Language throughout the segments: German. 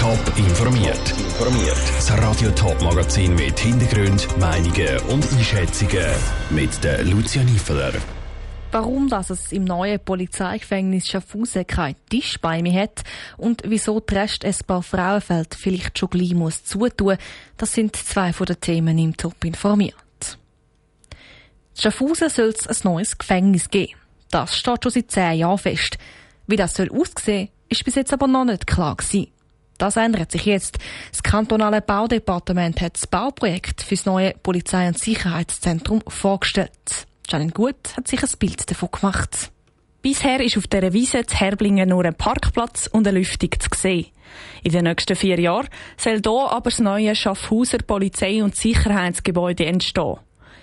Top informiert. Informiert. Das Radio Top Magazin mit Hintergrund, Meinungen und Einschätzungen mit der Lucia Niefeler. Warum dass es im neuen Polizeigefängnis Schaffhausen kein Tisch bei mir hat und wieso die Rest ein paar Frauenfeld vielleicht schon gleich muss zutun, das sind zwei von den Themen im Top informiert. In Schaffhausen soll es ein neues Gefängnis geben. Das steht schon seit zehn Jahren fest. Wie das soll aussehen, ist bis jetzt aber noch nicht klar gewesen. Das ändert sich jetzt. Das kantonale Baudepartement hat das Bauprojekt für das neue Polizei- und Sicherheitszentrum vorgestellt. Janine Gut hat sich ein Bild davon gemacht. Bisher ist auf dieser Wiese zu Herblingen nur ein Parkplatz und eine Lüftung zu sehen. In den nächsten vier Jahren soll hier aber das neue Schaffhauser Polizei- und Sicherheitsgebäude entstehen.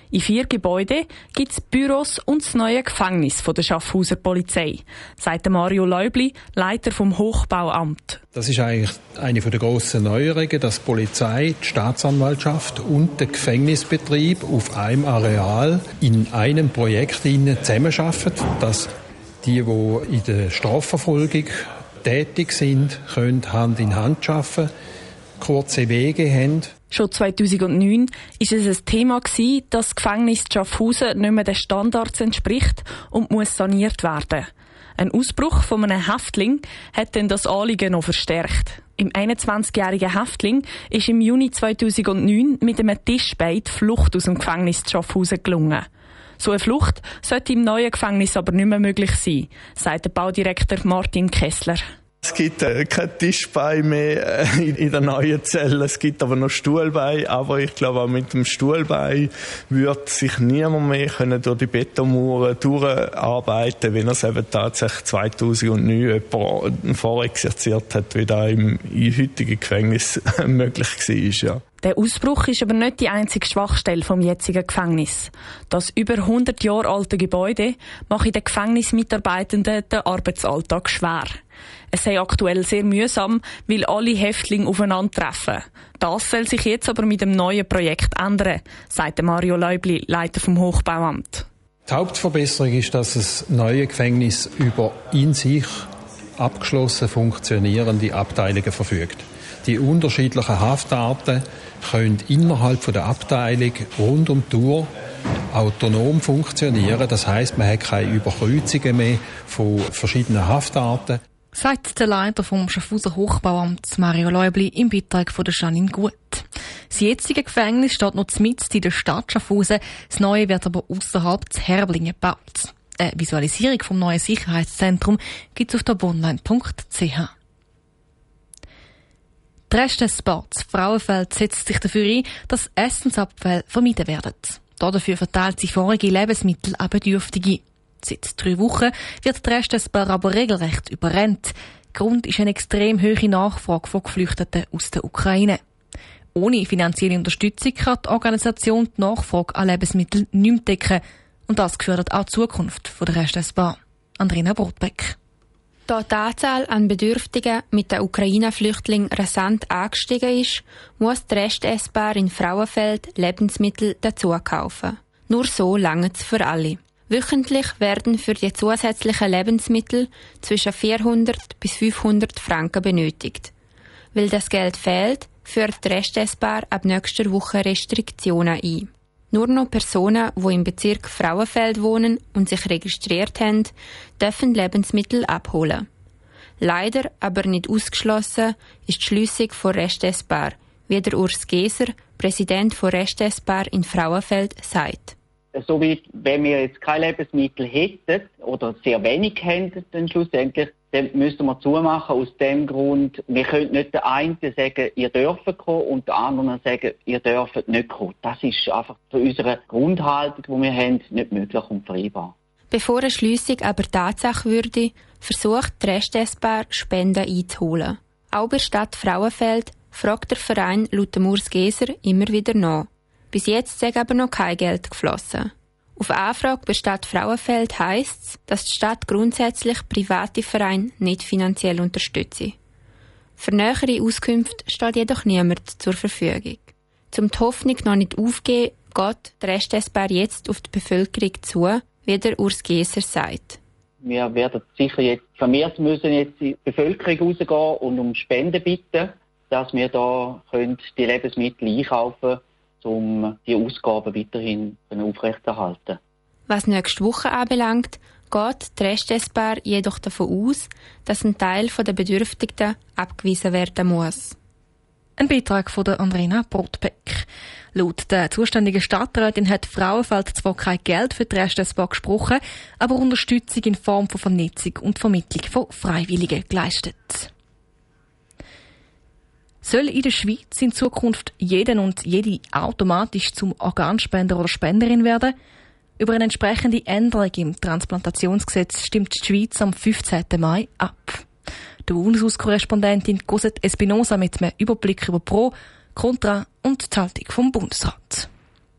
In vier Gebäuden gibt es Büros und das neue Gefängnis von der Schaffhauser Polizei, sagt Mario Leubli, Leiter vom Hochbauamt. Das ist eigentlich eine der grossen Neuerungen, dass die Polizei, die Staatsanwaltschaft und der Gefängnisbetrieb auf einem Areal in einem Projekt zusammenarbeiten, dass die, die in der Strafverfolgung tätig sind, können Hand in Hand arbeiten, kurze Wege haben Schon 2009 ist es ein Thema gewesen, dass das Gefängnis Schaffhausen nicht mehr den Standards entspricht und muss saniert werden. Ein Ausbruch von einem Häftling hat dann das Anliegen noch verstärkt. Im 21-jährigen Häftling ist im Juni 2009 mit einem Tischbein die Flucht aus dem Gefängnis Schaffhausen gelungen. So eine Flucht sollte im neuen Gefängnis aber nicht mehr möglich sein, sagt der Baudirektor Martin Kessler. Es gibt äh, kein Tischbein mehr äh, in, der neuen Zelle. Es gibt aber noch Stuhlbein. Aber ich glaube, auch mit dem Stuhlbein wird sich niemand mehr können durch die Betonmauern durcharbeiten, wenn er es eben tatsächlich 2009 vorexerziert hat, wie das im heutigen Gefängnis möglich war. Ja. Der Ausbruch ist aber nicht die einzige Schwachstelle vom jetzigen Gefängnis. Das über 100 Jahre alte Gebäude macht den Gefängnismitarbeitenden den Arbeitsalltag schwer. Es sei aktuell sehr mühsam, weil alle Häftlinge aufeinandertreffen. Das soll sich jetzt aber mit dem neuen Projekt ändern, sagt Mario Leubli, Leiter vom Hochbauamt. Die Hauptverbesserung ist, dass das neue Gefängnis über in sich abgeschlossen funktionierende Abteilungen verfügt. Die unterschiedlichen Haftarten können innerhalb der Abteilung rund um die Tour autonom funktionieren. Das heißt, man hat keine Überkreuzungen mehr von verschiedenen Haftarten sagt der Leiter vom Schaffhauser Hochbauamt Mario Leubli im Beitrag von der Janine Gut. Das jetzige Gefängnis steht noch mitten in der Stadt Schaffhausen, das neue wird aber außerhalb zu Herblingen gebaut. Eine Visualisierung vom neuen Sicherheitszentrum gibt es auf der bonline.ch. Die Restessports Frauenfeld setzt sich dafür ein, dass Essensabfälle vermieden werden. Dafür verteilt sie vorige Lebensmittel an Bedürftige. Seit drei Wochen wird die Restesbar aber regelrecht überrennt. Grund ist eine extrem hohe Nachfrage von Geflüchteten aus der Ukraine. Ohne finanzielle Unterstützung kann die Organisation die Nachfrage an Lebensmitteln nicht decken. Und das gefährdet auch die Zukunft der Restesbar. Andrina Brotbeck. Da die Anzahl an Bedürftigen mit den Ukraine-Flüchtlingen rasant angestiegen ist, muss die Restessbar in Frauenfeld Lebensmittel dazu kaufen. Nur so lange es für alle. Wöchentlich werden für die zusätzlichen Lebensmittel zwischen 400 bis 500 Franken benötigt. Weil das Geld fehlt, führt die Restessbar ab nächster Woche Restriktionen ein. Nur noch Personen, die im Bezirk Frauenfeld wohnen und sich registriert haben, dürfen Lebensmittel abholen. Leider, aber nicht ausgeschlossen, ist die Schliessung von Restessbar, wie der Urs Geser, Präsident von Restessbar in Frauenfeld, sagt so wie wenn wir jetzt kein Lebensmittel hätten oder sehr wenig hätten, dann schlussendlich, dann müssten wir zumachen aus dem Grund, wir können nicht der einen sagen, ihr dürft kommen und der anderen sagen, ihr dürft nicht kommen. Das ist einfach zu unserer Grundhaltung, die wir haben, nicht möglich und vereinbar. Bevor eine Schliessung aber Tatsache würde, versucht die Restessbar Spenden einzuholen. Auch bei Stadt Frauenfeld fragt der Verein laut Urs Geser immer wieder nach. Bis jetzt sei aber noch kein Geld geflossen. Auf Anfrage bei Stadt Frauenfeld heisst es, dass die Stadt grundsätzlich private Vereine nicht finanziell unterstütze. Für nähere Auskünfte steht jedoch niemand zur Verfügung. Zum die Hoffnung noch nicht aufgehen, geht der Restessbar jetzt auf die Bevölkerung zu, wie der Urs Geser sagt. Wir werden sicher jetzt vermehrt müssen jetzt in die Bevölkerung rausgehen und um Spenden bitten dass wir da können die Lebensmittel einkaufen können, um die Ausgaben weiterhin aufrechterhalten. Was nächste Woche anbelangt, geht die Restessbar jedoch davon aus, dass ein Teil der Bedürftigen abgewiesen werden muss. Ein Beitrag von der Andrina Brotbeck. Laut der zuständigen Stadträtin hat Frauenfeld zwar kein Geld für die Restessbar gesprochen, aber Unterstützung in Form von Vernetzung und Vermittlung von Freiwilligen geleistet. Soll in der Schweiz in Zukunft jeden und jede automatisch zum Organspender oder Spenderin werden? Über eine entsprechende Änderung im Transplantationsgesetz stimmt die Schweiz am 15. Mai ab. Die Bundeshauskorrespondentin Cosette Espinosa mit einem Überblick über Pro, Contra und die Haltung vom Bundesrat.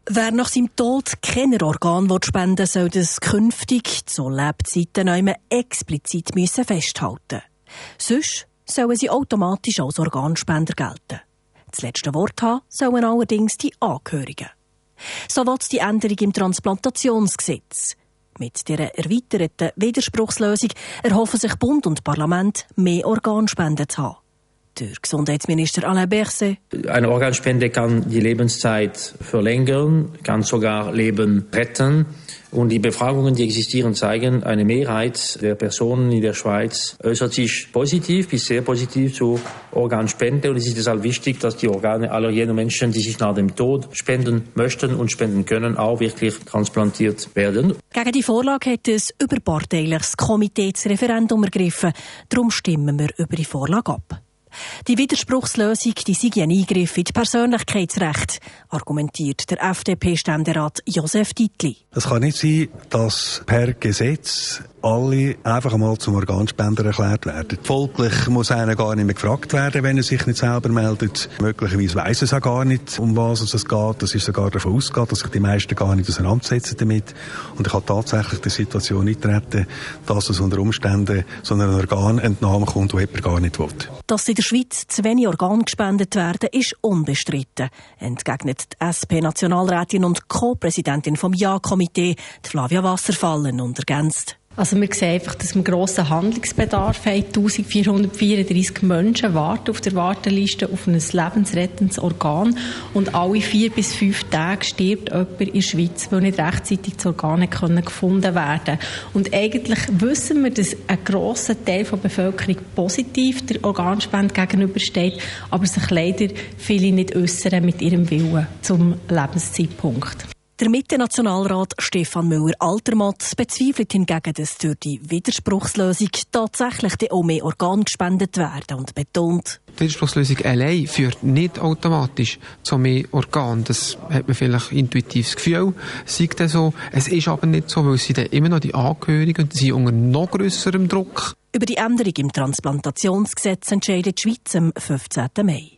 Wer nach seinem Tod kein Organ spenden will, soll das künftig zu Lebzeiten einmal explizit müssen festhalten Sonst sollen sie automatisch als Organspender gelten. Das letzte Wort haben sollen allerdings die Angehörigen. So wird die Änderung im Transplantationsgesetz. Mit dieser erweiterten Widerspruchslösung erhoffen sich Bund und Parlament, mehr Organspenden zu haben. Der Gesundheitsminister Alain Berset. Eine Organspende kann die Lebenszeit verlängern, kann sogar Leben retten. Und die Befragungen, die existieren, zeigen, eine Mehrheit der Personen in der Schweiz äußert sich positiv bis sehr positiv zur Organspende. Und es ist deshalb wichtig, dass die Organe aller jener Menschen, die sich nach dem Tod spenden möchten und spenden können, auch wirklich transplantiert werden. Gegen die Vorlage hat ein überparteiliches Komitee das Referendum ergriffen. Darum stimmen wir über die Vorlage ab. Die Widerspruchslösung die sei ein Eingriff in die Persönlichkeitsrechte, argumentiert der FDP-Ständerat Josef Dietli. Es kann nicht sein, dass per Gesetz alle einfach einmal zum Organspender erklärt werden. Folglich muss einer gar nicht mehr gefragt werden, wenn er sich nicht selber meldet. Möglicherweise weiß es auch gar nicht, um was es geht. Das ist sogar davon ausgeht, dass sich die meisten gar nicht auseinandersetzen damit. Und ich kann tatsächlich die Situation nicht retten, dass es unter Umständen so einer Organentnahme kommt, die jemand gar nicht will. Dass in der Schweiz zu wenig Organe gespendet werden, ist unbestritten, entgegnet die SP-Nationalrätin und Co-Präsidentin vom Ja-Komitee, Flavia Wasserfallen, und ergänzt. Also wir sehen einfach, dass wir grossen Handlungsbedarf haben. 1434 Menschen warten auf der Warteliste auf ein lebensrettendes Organ und alle vier bis fünf Tage stirbt jemand in der Schweiz, weil nicht rechtzeitig das Organ gefunden werden Und eigentlich wissen wir, dass ein grosser Teil der Bevölkerung positiv der Organspende gegenübersteht, aber sich leider viele nicht äußern mit ihrem Willen zum Lebenszeitpunkt. Der Mitte-Nationalrat Stefan Müller-Altermatt bezweifelt hingegen, dass durch die Widerspruchslösung tatsächlich auch mehr Organe gespendet werden und betont, die Widerspruchslösung allein führt nicht automatisch zu mehr Organen. Das hat man vielleicht intuitiv das Gefühl, sagt er so. Es ist aber nicht so, weil sie dann immer noch die Angehörigen und sie sind unter noch grösserem Druck. Über die Änderung im Transplantationsgesetz entscheidet die Schweiz am 15. Mai.